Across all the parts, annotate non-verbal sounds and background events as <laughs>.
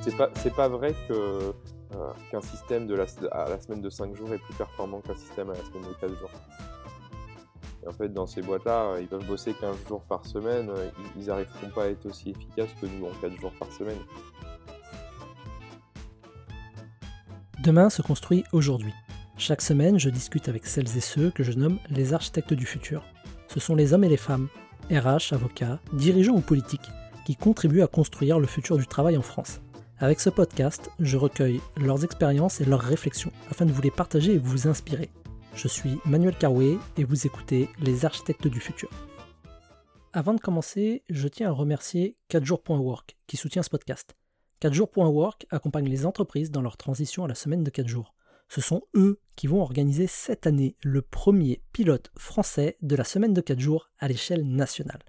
c'est pas, pas vrai que, qu'un système à la semaine de 5 jours est plus performant qu'un système à la semaine de 4 jours. Et en fait, dans ces boîtes-là, ils peuvent bosser 15 jours par semaine, ils n'arriveront pas à être aussi efficaces que nous en 4 jours par semaine. Demain se construit aujourd'hui. Chaque semaine, je discute avec celles et ceux que je nomme les architectes du futur. Ce sont les hommes et les femmes, RH, avocats, dirigeants ou politiques, qui contribuent à construire le futur du travail en France. Avec ce podcast, je recueille leurs expériences et leurs réflexions afin de vous les partager et vous inspirer. Je suis Manuel Carouet et vous écoutez Les Architectes du Futur. Avant de commencer, je tiens à remercier 4jours.work qui soutient ce podcast. 4jours.work accompagne les entreprises dans leur transition à la semaine de 4 jours. Ce sont eux qui vont organiser cette année le premier pilote français de la semaine de 4 jours à l'échelle nationale.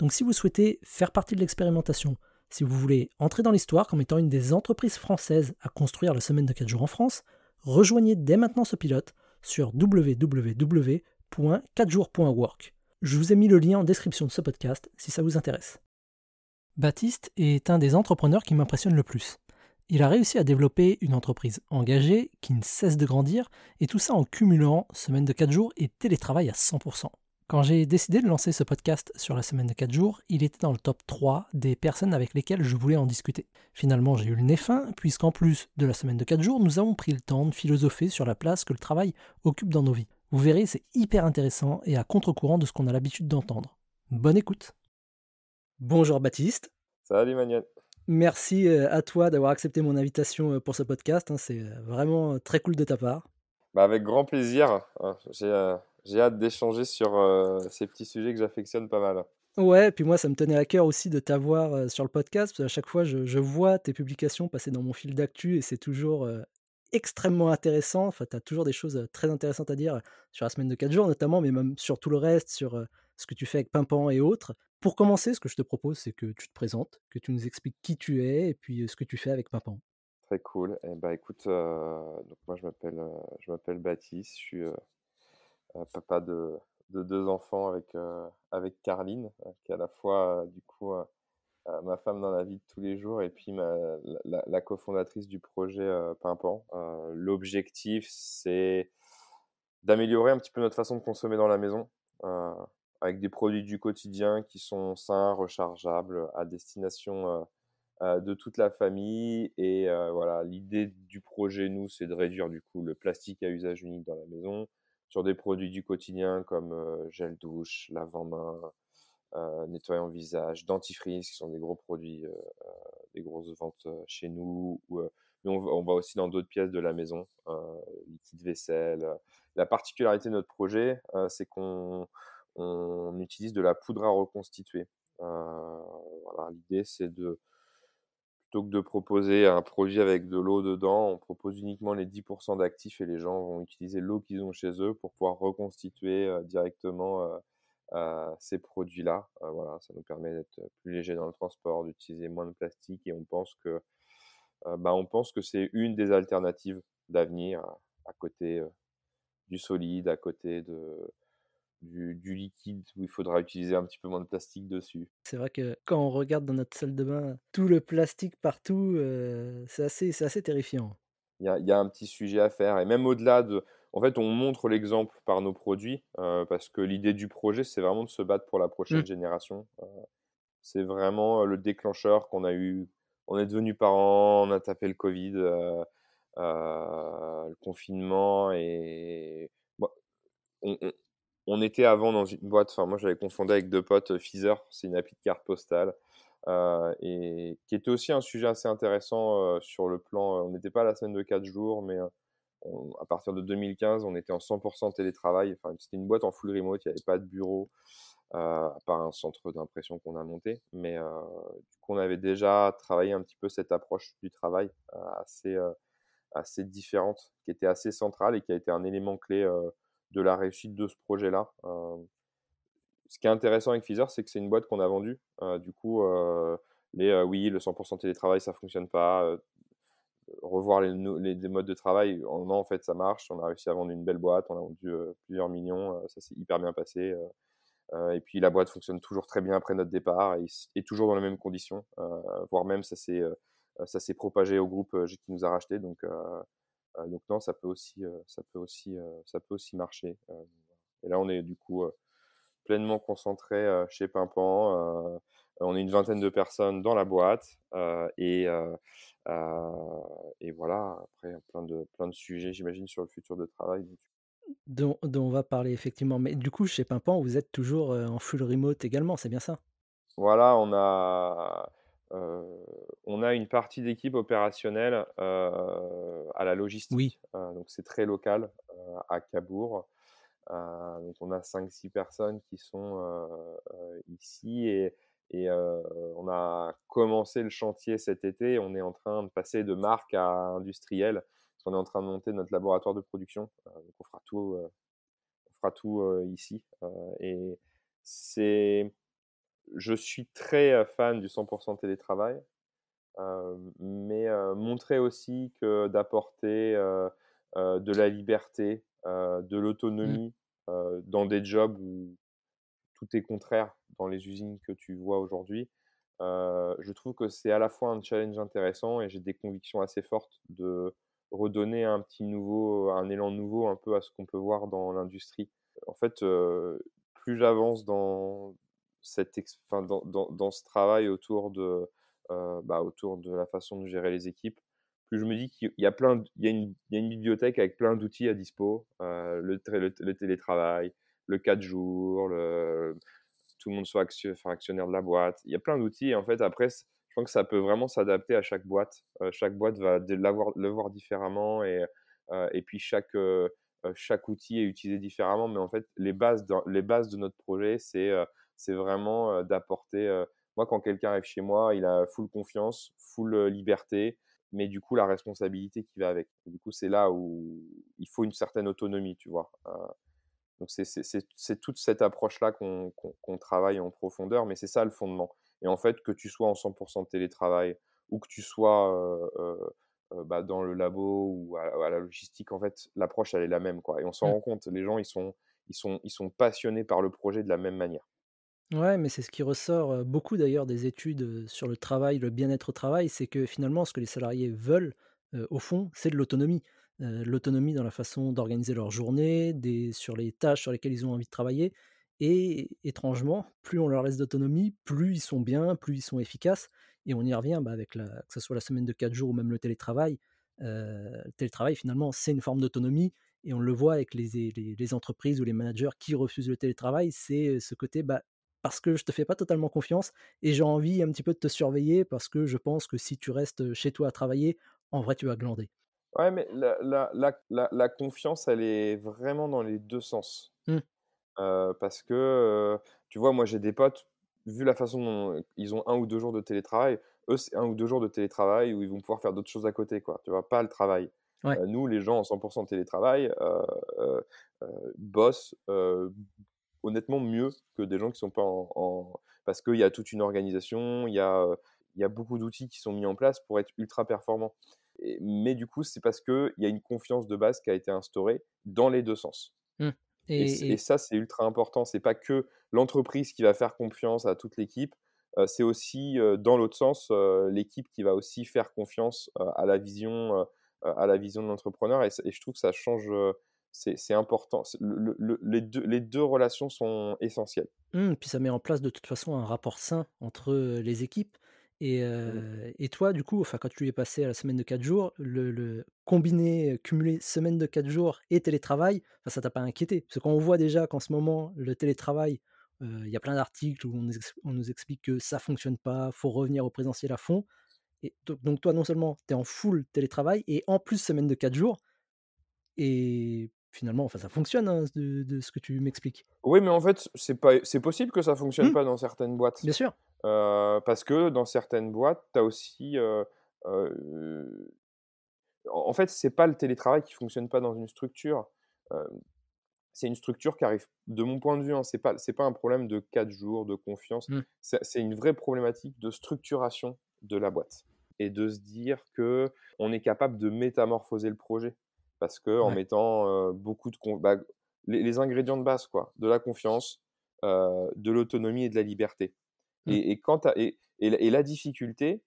Donc si vous souhaitez faire partie de l'expérimentation, si vous voulez entrer dans l'histoire comme étant une des entreprises françaises à construire la semaine de 4 jours en France, rejoignez dès maintenant ce pilote sur www.4jours.work. Je vous ai mis le lien en description de ce podcast si ça vous intéresse. Baptiste est un des entrepreneurs qui m'impressionne le plus. Il a réussi à développer une entreprise engagée qui ne cesse de grandir, et tout ça en cumulant semaine de 4 jours et télétravail à 100%. Quand j'ai décidé de lancer ce podcast sur la semaine de 4 jours, il était dans le top 3 des personnes avec lesquelles je voulais en discuter. Finalement, j'ai eu le nez fin, puisqu'en plus de la semaine de 4 jours, nous avons pris le temps de philosopher sur la place que le travail occupe dans nos vies. Vous verrez, c'est hyper intéressant et à contre-courant de ce qu'on a l'habitude d'entendre. Bonne écoute Bonjour Baptiste. Salut Manuel. Merci euh, à toi d'avoir accepté mon invitation euh, pour ce podcast. Hein. C'est euh, vraiment très cool de ta part. Bah avec grand plaisir. Hein. J'ai hâte d'échanger sur ces petits sujets que j'affectionne pas mal. Ouais, puis moi, ça me tenait à cœur aussi de t'avoir sur le podcast, parce qu'à chaque fois, je, vois tes publications passer dans mon fil d'actu et c'est toujours extrêmement intéressant. Enfin, tu as toujours des choses très intéressantes à dire sur la semaine de 4 jours, notamment, mais même sur tout le reste, sur ce que tu fais avec Pimpan et autres. Pour commencer, ce que je te propose, c'est que tu te présentes, que tu nous expliques qui tu es et puis ce que tu fais avec Pimpan. Très cool. Et eh ben, écoute, donc moi je m'appelle je m'appelle Baptiste, je suis papa de, de, deux enfants avec avec Carline, qui est à la fois du coup ma femme dans la vie de tous les jours et puis ma, la, cofondatrice du projet Pimpan. L'objectif, c'est d'améliorer un petit peu notre façon de consommer dans la maison avec des produits du quotidien qui sont sains, rechargeables, à destination euh, euh, de toute la famille. Et euh, voilà, l'idée du projet, nous, c'est de réduire du coup le plastique à usage unique dans la maison sur des produits du quotidien comme gel douche, lave-en-main, nettoyant visage, dentifrice, qui sont des gros produits, des grosses ventes chez nous. mais on, va aussi dans d'autres pièces de la maison, liquide vaisselle. La particularité de notre projet, c'est qu'on on utilise de la poudre à reconstituer. L'idée, c'est de, plutôt que de proposer un produit avec de l'eau dedans, on propose uniquement les 10% d'actifs et les gens vont utiliser l'eau qu'ils ont chez eux pour pouvoir reconstituer euh, directement euh, ces produits-là. voilà, ça nous permet d'être plus léger dans le transport, d'utiliser moins de plastique et on pense que, bah, on pense que c'est une des alternatives d'avenir à côté du solide, à côté de, du, liquide où il faudra utiliser un petit peu moins de plastique dessus. C'est vrai que quand on regarde dans notre salle de bain tout le plastique partout, euh, c'est assez, assez terrifiant. Il y, a, y, a, un petit sujet à faire. Et même au-delà de... En fait, on montre l'exemple par nos produits euh, parce que l'idée du projet, c'est vraiment de se battre pour la prochaine mmh. génération. Euh, c'est vraiment le déclencheur qu'on a eu. On est devenu parents, on a tapé le Covid, le confinement et... on, on était avant dans une boîte, enfin moi j'avais confondu avec deux potes, Feezer, c'est une appli de carte postale, euh, et qui était aussi un sujet assez intéressant euh, sur le plan, euh, on n'était pas à la semaine de 4 jours, mais à partir de 2015, on était en 100% télétravail, enfin c'était une boîte en full remote, il n'y avait pas de bureau, à part un centre d'impression qu'on a monté, mais du coup on avait déjà travaillé un petit peu cette approche du travail assez, assez différente, qui était assez centrale et qui a été un élément clé de la réussite de ce projet-là. Euh, ce qui est intéressant avec Pfizer, c'est que c'est une boîte qu'on a vendue. Euh, du coup, euh, les oui, le 100% télétravail, ça fonctionne pas. revoir les, modes de travail, non, en fait, ça marche. On a réussi à vendre une belle boîte, on a vendu plusieurs millions, ça s'est hyper bien passé. et puis la boîte fonctionne toujours très bien après notre départ et, et toujours dans les mêmes conditions, voire même ça s'est ça s'est propagé au groupe qui nous a racheté. Donc, donc non, ça peut aussi, ça peut aussi, ça peut aussi marcher. et là, on est du coup pleinement concentré chez Pimpan. on est une vingtaine de personnes dans la boîte et, et voilà. Après, plein de, plein de sujets, j'imagine, sur le futur de travail. Dont, dont, on va parler effectivement. Mais du coup, chez Pimpan, vous êtes toujours en full remote également, c'est bien ça? Voilà, on a, on a une partie d'équipe opérationnelle à la logistique. Oui. donc c'est très local à Cabourg. donc on a 5-6 personnes qui sont ici et, et on a commencé le chantier cet été. On est en train de passer de marque à industriel. Parce qu'on est en train de monter notre laboratoire de production. donc on fera tout, on fera tout ici. et c'est je suis très fan du 100% télétravail, mais montrer aussi que d'apporter de la liberté, de mmh. l'autonomie dans des jobs où tout est contraire dans les usines que tu vois aujourd'hui, je trouve que c'est à la fois un challenge intéressant et j'ai des convictions assez fortes de redonner un petit nouveau, un élan nouveau un peu à ce qu'on peut voir dans l'industrie. En fait, plus j'avance dans, dans, ce travail autour de, euh, bah, autour de la façon de gérer les équipes, plus je me dis qu'il y a plein, il y a une, bibliothèque avec plein d'outils à dispo, euh, le, télétravail, le 4 jours, tout le monde soit actionnaire de la boîte. Il y a plein d'outils. En fait, après, je pense que ça peut vraiment s'adapter à chaque boîte. Euh, chaque boîte va le voir différemment et, et puis chaque, chaque outil est utilisé différemment. Mais en fait, les bases, les bases de notre projet, c'est c'est vraiment d'apporter. moi, quand quelqu'un arrive chez moi, il a full confiance, full liberté, mais du coup, la responsabilité qui va avec. du coup, c'est là où il faut une certaine autonomie, tu vois. donc, c'est toute cette approche-là qu'on travaille en profondeur, mais c'est ça le fondement. Et en fait, que tu sois en 100% de télétravail ou que tu sois bah, dans le labo ou à, la logistique, en fait, l'approche, elle est la même. Quoi. Et on s'en mmh. rend compte, les gens, ils sont, ils, sont, ils sont passionnés par le projet de la même manière. Ouais, mais c'est ce qui ressort beaucoup d'ailleurs des études sur le travail, le bien-être au travail, c'est que finalement, ce que les salariés veulent, au fond, c'est de l'autonomie. l'autonomie dans la façon d'organiser leur journée, des, sur les tâches sur lesquelles ils ont envie de travailler. Et étrangement, plus on leur laisse d'autonomie, plus ils sont bien, plus ils sont efficaces. Et on y revient bah, avec la, que ce soit la semaine de 4 jours ou même le télétravail. le télétravail, finalement, c'est une forme d'autonomie. Et on le voit avec les, les, entreprises ou les managers qui refusent le télétravail, c'est ce côté, bah, parce que je te fais pas totalement confiance et j'ai envie un petit peu de te surveiller parce que je pense que si tu restes chez toi à travailler, en vrai, tu vas glander. Ouais, mais la, la, la, la confiance, elle est vraiment dans les deux sens. Mmh. parce que, tu vois, moi, j'ai des potes, vu la façon dont ils ont un ou deux jours de télétravail, eux, c'est un ou deux jours de télétravail où ils vont pouvoir faire d'autres choses à côté, quoi. Tu vois, pas le travail. nous, les gens en 100% télétravail, bossent honnêtement mieux que des gens qui sont pas en, parce qu'il y a toute une organisation, il y a, y a beaucoup d'outils qui sont mis en place pour être ultra performants. mais du coup, c'est parce qu'il y a une confiance de base qui a été instaurée dans les deux sens. Mmh. Et, ça, c'est ultra important. C'est pas que l'entreprise qui va faire confiance à toute l'équipe, c'est aussi dans l'autre sens l'équipe qui va aussi faire confiance à la vision, à la vision de l'entrepreneur. Et, et, je trouve que ça change c'est important. les, deux, relations sont essentielles. Mmh, puis ça met en place de toute façon un rapport sain entre les équipes. Mmh. Et, toi, du coup, enfin, quand tu es passé à la semaine de 4 jours, le, combiner, cumuler semaine de 4 jours et télétravail, enfin, ça t'a pas inquiété? Parce qu'on voit déjà qu'en ce moment, le télétravail, il y a plein d'articles où on, nous explique que ça fonctionne pas, faut revenir au présentiel à fond. Et donc, donc toi, non seulement tu es en full télétravail, et en plus semaine de 4 jours, et finalement, enfin, ça fonctionne hein, de, ce que tu m'expliques. Oui, mais en fait, c'est pas, c'est possible que ça fonctionne mmh. pas dans certaines boîtes. Bien sûr. parce que dans certaines boîtes, tu as aussi. en fait, c'est pas le télétravail qui fonctionne pas dans une structure. c'est une structure qui arrive, de mon point de vue, hein, c'est pas, c'est pas un problème de 4 jours, de confiance. Mmh. C'est, une vraie problématique de structuration de la boîte et de se dire que on est capable de métamorphoser le projet parce que en mettant beaucoup de bah, les, ingrédients de base quoi, de la confiance, de l'autonomie et de la liberté. Mmh. Et, et, quand et, et, la difficulté,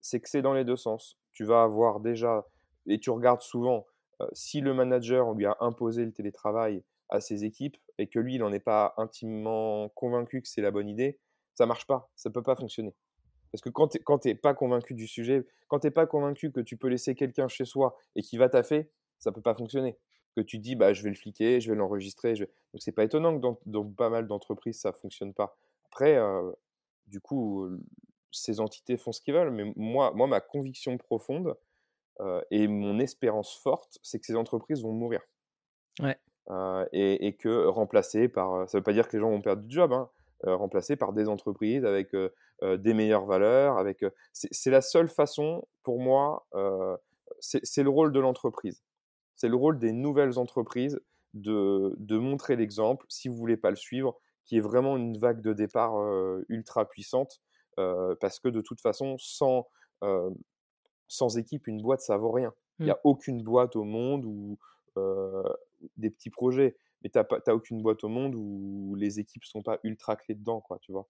c'est que c'est dans les deux sens. Tu vas avoir déjà et tu regardes souvent, si le manager, lui a imposé le télétravail à ses équipes et que lui, il n'en est pas intimement convaincu que c'est la bonne idée, ça marche pas, ça peut pas fonctionner. Parce que quand tu n'es pas convaincu du sujet, quand tu n'es pas convaincu que tu peux laisser quelqu'un chez soi et qui va taffer, ça peut pas fonctionner. Que tu dis, bah, je vais le fliquer, je vais l'enregistrer. Je... Donc, c'est pas étonnant que dans, pas mal d'entreprises, ça fonctionne pas. Après, du coup, ces entités font ce qu'ils veulent. Mais moi, moi ma conviction profonde et mon espérance forte, c'est que ces entreprises vont mourir. Ouais. et, que remplacées par. Ça veut pas dire que les gens vont perdre du job, hein, remplacées par des entreprises avec des meilleures valeurs. Avec, c'est la seule façon, pour moi, c'est le rôle de l'entreprise. C'est le rôle des nouvelles entreprises de, de montrer l'exemple, si vous voulez pas le suivre, qui est vraiment une vague de départ ultra puissante, parce que de toute façon, sans, sans équipe, une boîte, ça vaut rien. Il n'y a mmh. aucune boîte au monde ou des petits projets, mais tu n'as aucune boîte au monde où les équipes sont pas ultra clés dedans, quoi, tu vois?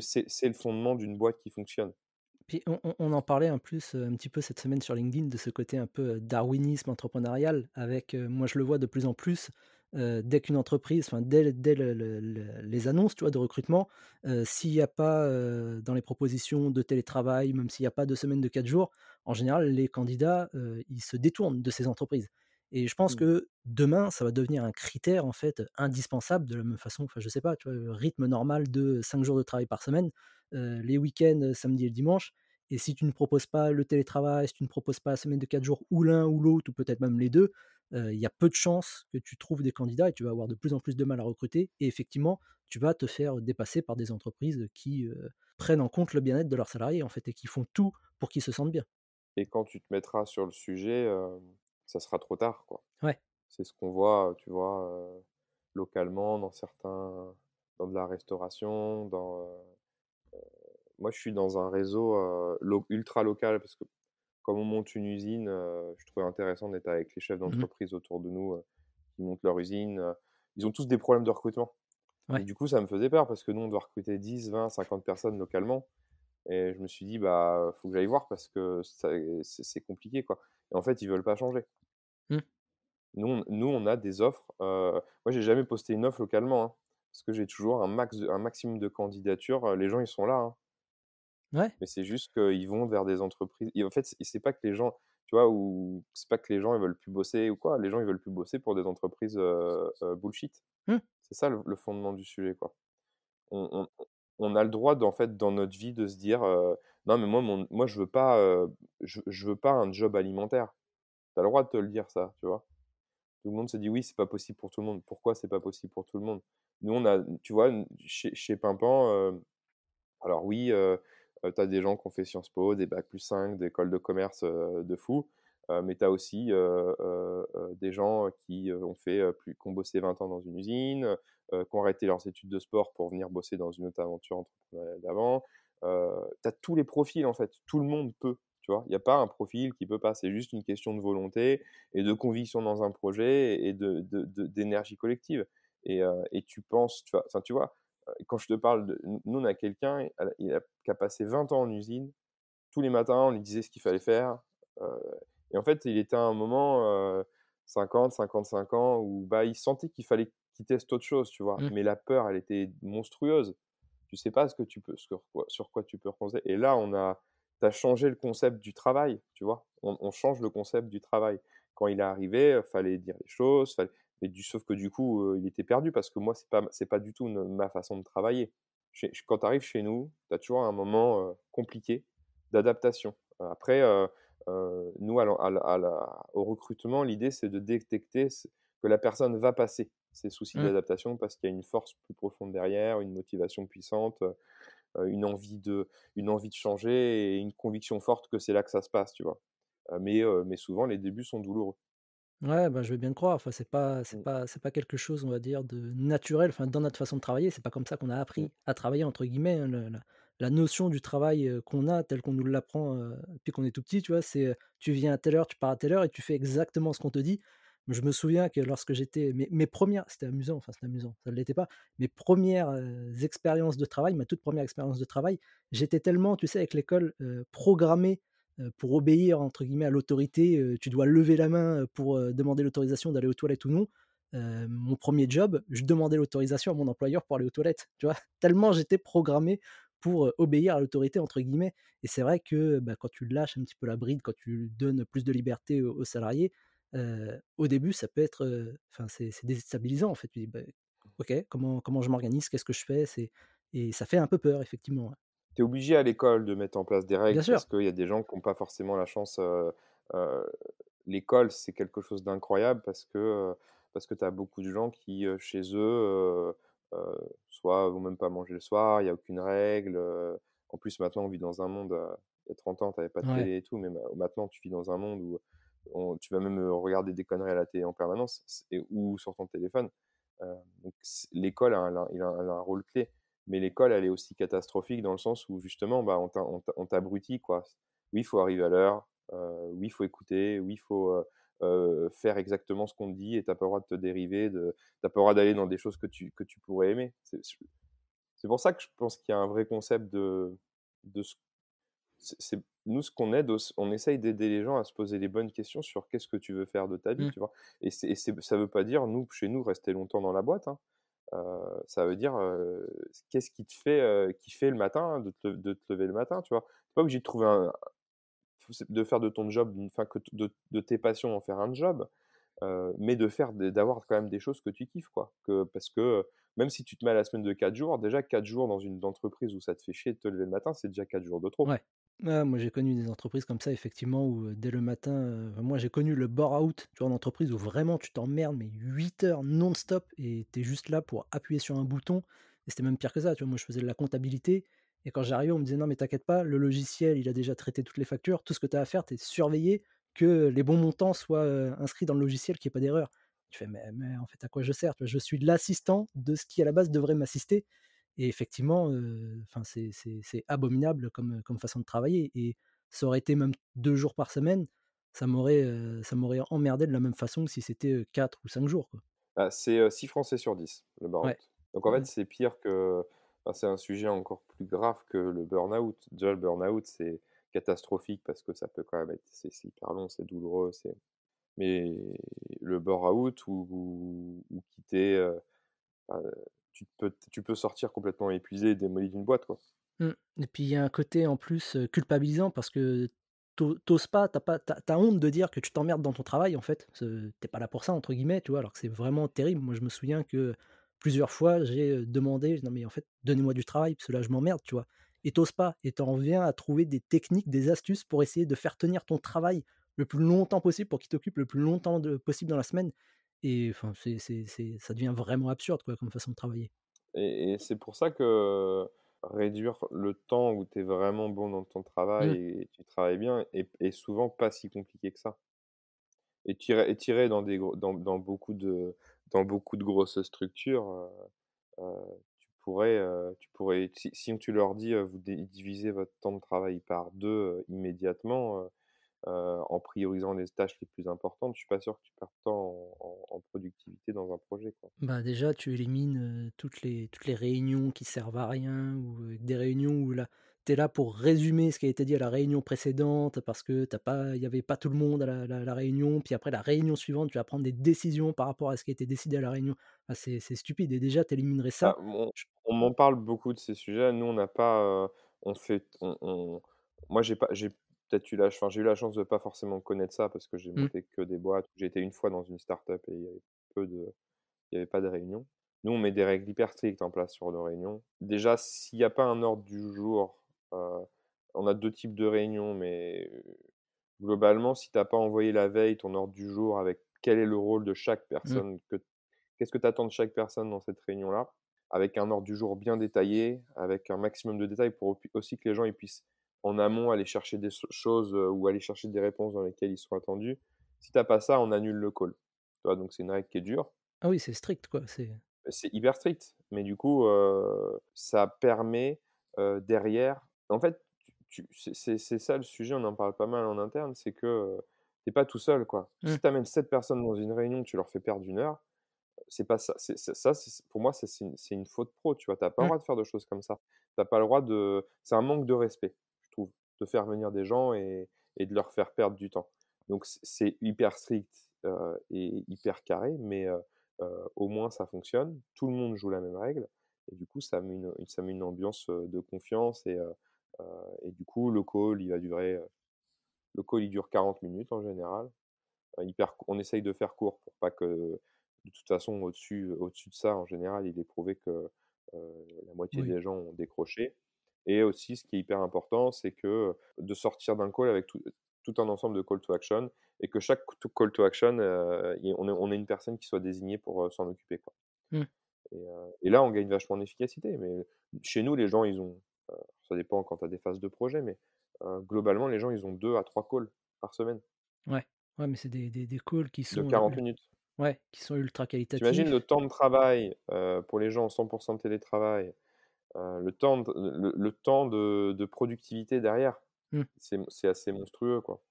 C'est le fondement d'une boîte qui fonctionne. On, en parlait plus un petit peu cette semaine sur LinkedIn de ce côté un peu darwinisme entrepreneurial, avec, moi je le vois de plus en plus, dès qu'une entreprise, enfin dès, les annonces de recrutement, s'il n'y a pas dans les propositions de télétravail, même s'il n'y a pas de semaine de 4 jours, en général les candidats, ils se détournent de ces entreprises. Et je pense mmh. que demain, ça va devenir un critère en fait indispensable de la même façon. Enfin, je sais pas, tu vois, le rythme normal de 5 jours de travail par semaine, les week-ends, samedi et le dimanche. Et si tu ne proposes pas le télétravail, si tu ne proposes pas la semaine de 4 jours ou l'un ou l'autre, ou peut-être même les deux, il y a peu de chances que tu trouves des candidats et tu vas avoir de plus en plus de mal à recruter. Et effectivement, tu vas te faire dépasser par des entreprises qui prennent en compte le bien-être de leurs salariés en fait et qui font tout pour qu'ils se sentent bien. Et quand tu te mettras sur le sujet, ça sera trop tard, quoi. Ouais. C'est ce qu'on voit, tu vois, localement dans certains, dans de la restauration, dans. moi, je suis dans un réseau ultra local parce que comme on monte une usine, je trouvais intéressant d'être avec les chefs mmh d'entreprise autour de nous qui montent leur usine. ils ont tous des problèmes de recrutement. Et du coup, ça me faisait peur parce que nous, on doit recruter 10, 20, 50 personnes localement. Et je me suis dit, bah, faut que j'aille voir parce que c'est compliqué, quoi. Et en fait, ils veulent pas changer. Mmh. Nous, on, nous, on a des offres. moi, j'ai jamais posté une offre localement hein, parce que j'ai toujours un, max un maximum de candidatures. Les gens, ils sont là. Hein. Ouais. Mais c'est juste qu'ils vont vers des entreprises. Et en fait, c'est pas que les gens, tu vois, ou c'est pas que les gens ils veulent plus bosser ou quoi. Les gens ils veulent plus bosser pour des entreprises bullshit. Mmh. C'est ça le, fondement du sujet, quoi. On, on, a le droit, en fait, dans notre vie, de se dire, non mais moi, mon, moi je veux pas, je, je, veux pas un job alimentaire. Le droit de te le dire ça, tu vois? Tout le monde se dit oui, c'est pas possible pour tout le monde. Pourquoi c'est pas possible pour tout le monde? Nous, on a, tu vois, chez, chez Pimpan, alors oui, tu as des gens qui ont fait Sciences Po, des Bac plus 5, des écoles de commerce de fou, mais tu as aussi des gens qui ont fait plus, qui ont bossé 20 ans dans une usine, qui ont arrêté leurs études de sport pour venir bosser dans une autre aventure entrepreneuriale d'avant. tu as tous les profils en fait, tout le monde peut. Tu vois, il n'y a pas un profil qui peut pas. C'est juste une question de volonté et de conviction dans un projet et de, d'énergie collective. Et, et, tu penses, tu vois, tu vois, quand je te parle de. Nous, on a quelqu'un il a, qui a passé 20 ans en usine. Tous les matins, on lui disait ce qu'il fallait faire. et en fait, il était à un moment, 50, 55 ans, où bah, il sentait qu'il fallait qu'il teste autre chose, tu vois? Mmh. Mais la peur, elle était monstrueuse. Tu sais pas ce que tu peux, sur, quoi, sur quoi tu peux reposer. Et là, on a. Tu as changé le concept du travail, tu vois? On, on, change le concept du travail. Quand il est arrivé, il fallait dire les choses, fallait, mais du, sauf que du coup, il était perdu parce que moi, c'est pas, c'est pas du tout ma façon de travailler. quand tu arrives chez nous, tu as toujours un moment compliqué d'adaptation. Après, nous, à au recrutement, l'idée, c'est de détecter que la personne va passer ces soucis mmh. d'adaptation parce qu'il y a une force plus profonde derrière, une motivation puissante, une, envie de, une envie de changer et une conviction forte que c'est là que ça se passe, tu vois. mais, mais souvent, les débuts sont douloureux. Ouais, bah, je veux bien le croire. Enfin, c'est pas c'est mmh. pas c'est pas quelque chose, on va dire, de naturel, enfin, dans notre façon de travailler. C'est pas comme ça qu'on a mmh. appris à travailler, entre guillemets, hein. la notion du travail, qu'on a, tel qu'on nous l'apprend, depuis qu'on est tout petit, tu vois? C'est, tu viens à telle heure, tu pars à telle heure et tu fais exactement ce qu'on te dit. Je me souviens que lorsque j'étais mes premières c'était amusant, enfin, c'était amusant, ça ne l'était pas. Mes premières, expériences de travail, ma toute première expérience de travail, j'étais tellement, tu sais, avec l'école, programmé pour obéir entre guillemets à l'autorité, tu dois lever la main pour demander l'autorisation d'aller aux toilettes ou non. mon premier job, je demandais l'autorisation à mon employeur pour aller aux toilettes, tu vois? <laughs> Tellement j'étais programmé pour obéir à l'autorité entre guillemets. Et c'est vrai que bah, quand tu lâches un petit peu la bride, quand tu donnes plus de liberté aux, salariés, au début ça peut être, enfin c'est déstabilisant en fait. Tu dis bah, ok, comment comment je m'organise, qu'est-ce que je fais, c'est et ça fait un peu peur effectivement. Tu es obligé à l'école de mettre en place des règles Bien parce qu'il y a des gens qui n'ont pas forcément la chance. l'école, c'est quelque chose d'incroyable parce que, parce que tu as beaucoup de gens qui, chez eux, soit vont même pas manger le soir, il n'y a aucune règle. en plus, maintenant, on vit dans un monde, il y a 30 ans, tu n'avais pas de télé et tout, mais maintenant, tu vis dans un monde où tu vas même regarder des conneries à la télé en permanence ou sur ton téléphone. donc l'école a, a, un rôle clé mais l'école, elle est aussi catastrophique dans le sens où justement, bah, on t'abrutit. Quoi. Oui, il faut arriver à l'heure, oui, il faut écouter, oui, il faut faire exactement ce qu'on te dit et tu n'as pas le droit de te dériver, de, tu n'as pas le droit d'aller dans des choses que tu, que tu pourrais aimer. C'est pour ça que je pense qu'il y a un vrai concept de... de nous, ce qu'on aide, on essaye d'aider les gens à se poser les bonnes questions sur qu'est-ce que tu veux faire de ta vie, mmh. tu vois? Et, ça ne veut pas dire, nous, chez nous, rester longtemps dans la boîte. Hein ça veut dire qu'est-ce qui te fait kiffer le matin, de te, de te lever le matin, tu vois? Pas obligé de trouver un, de faire de ton job, enfin que de, de, tes passions en faire un job, mais de faire, d'avoir quand même des choses que tu kiffes, quoi. Que, parce que même si tu te mets à la semaine de 4 jours, déjà 4 jours dans une entreprise où ça te fait chier de te lever le matin, c'est déjà 4 jours de trop. Ouais. Moi, j'ai connu des entreprises comme ça, effectivement, où dès le matin, moi, j'ai connu le bore-out, tu vois, entreprise où vraiment tu t'emmerdes, mais 8 heures non-stop, et tu es juste là pour appuyer sur un bouton. Et c'était même pire que ça, tu vois. Moi, je faisais de la comptabilité, et quand j'arrivais, on me disait non, mais t'inquiète pas, le logiciel, il a déjà traité toutes les factures, tout ce que tu as à faire, tu es surveillé que les bons montants soient inscrits dans le logiciel, qu'il n'y ait pas d'erreur. Tu fais, mais, mais, en fait, à quoi je sers Je suis l'assistant de ce qui, à la base, devrait m'assister. Et effectivement, enfin c'est abominable comme, comme façon de travailler. Et ça aurait été même deux jours par semaine, ça m'aurait ça m'aurait emmerdé de la même façon que si c'était quatre ou cinq jours. Ah, c'est 6 Français sur 10, le burn-out. Donc en fait, c'est pire que. c'est un sujet encore plus grave que le burn-out. Déjà, le burn-out, c'est catastrophique parce que ça peut quand même être. C'est hyper long, c'est douloureux. Mais le burn-out ou, ou, quitter tu peux, tu peux sortir complètement épuisé et démoli d'une boîte. Quoi. Mmh. Et puis il y a un côté en plus culpabilisant parce que t'oses pas, t'as pas, t'as, honte de dire que tu t'emmerdes dans ton travail en fait. T'es pas là pour ça entre guillemets, tu vois. Alors que c'est vraiment terrible. Moi je me souviens que plusieurs fois j'ai demandé, non mais en fait donnez-moi du travail parce que là je m'emmerde, tu vois. Et t'oses pas. Et t'en viens à trouver des techniques, des astuces pour essayer de faire tenir ton travail le plus longtemps possible pour qu'il t'occupe le plus longtemps possible dans la semaine. Et enfin, c'est, c'est, c'est, ça devient vraiment absurde quoi, comme façon de travailler. Et, c'est pour ça que réduire le temps où tu es vraiment bon dans ton travail mmh. et tu travailles bien est, souvent pas si compliqué que ça. Et tirer, tirer dans, des, dans, dans, beaucoup de, dans beaucoup de grosses structures, tu pourrais, tu pourrais si, si, tu leur dis vous divisez votre temps de travail par deux immédiatement, en priorisant les tâches les plus importantes, je suis pas sûr que tu perds temps en, productivité dans un projet. Quoi. Bah déjà, tu élimines toutes, les, toutes les réunions qui servent à rien, ou des réunions où là, tu es là pour résumer ce qui a été dit à la réunion précédente, parce que il n'y avait pas tout le monde à la, réunion, puis après la réunion suivante, tu vas prendre des décisions par rapport à ce qui a été décidé à la réunion. c'est stupide, et déjà, tu éliminerais ça. Bah, on, m'en parle beaucoup de ces sujets, nous, on n'a pas... on fait... On, Moi, j'ai pas, j'ai peut-être eu la, enfin, j'ai eu la chance de pas forcément connaître ça parce que j'ai mmh. monté que des boîtes. J'ai été une fois dans une start-up et il y avait peu de, il y avait pas de réunions. Nous, on met des règles hyper strictes en place sur nos réunions. Déjà, s'il n'y a pas un ordre du jour, euh, on a deux types de réunions, mais globalement, si tu n'as pas envoyé la veille ton ordre du jour avec quel est le rôle de chaque mmh. personne, que, qu'est-ce que tu attends de chaque personne dans cette réunion-là, avec un ordre du jour bien détaillé, avec un maximum de détails pour aussi que les gens ils puissent en amont aller chercher des choses ou aller chercher des réponses dans lesquelles ils sont attendus. Si t'as pas ça, on annule le call. Donc c'est une règle qui est dure. Ah oui, c'est strict quoi. C'est hyper strict, mais du coup, ça permet derrière. En fait, c'est ça le sujet. On en parle pas mal en interne, c'est que t'es pas tout seul quoi. Si mmh. tu amènes 7 personnes dans une réunion, tu leur fais perdre une heure. C'est pas ça. Pour moi, c'est une, une, faute pro. Tu vois, t'as pas le mmh. droit de faire de choses comme ça. T'as pas le droit de. C'est un manque de respect de faire venir des gens et, et de leur faire perdre du temps. Donc c'est hyper strict et hyper carré, mais au moins ça fonctionne. Tout le monde joue la même règle. Et du coup, ça met une, ça met une ambiance de confiance. Et, et du coup, le call, il va durer. Le call, il dure 40 minutes en général. Hyper, on essaye de faire court pour pas que, de toute façon, au-dessus au de ça, en général, il est prouvé que la moitié des gens ont décroché. Et aussi, ce qui est hyper important, c'est que de sortir d'un call avec tout, tout, un ensemble de call to action et que chaque call to action, on, ait, on, une personne qui soit désignée pour s'en occuper. Quoi. Mmh. Et, là, on gagne vachement en efficacité. Mais chez nous, les gens, ils ont, ça dépend quand tu as des phases de projet, mais globalement, les gens, ils ont deux à trois calls par semaine. Ouais, ouais mais c'est des, des, des, calls qui sont. De 40 minutes. Ouais, qui sont ultra qualitatifs. T'imagines le temps de travail pour les gens en 100% de télétravail, le temps de, le, temps de, de, productivité derrière, mmh. c'est assez monstrueux, quoi.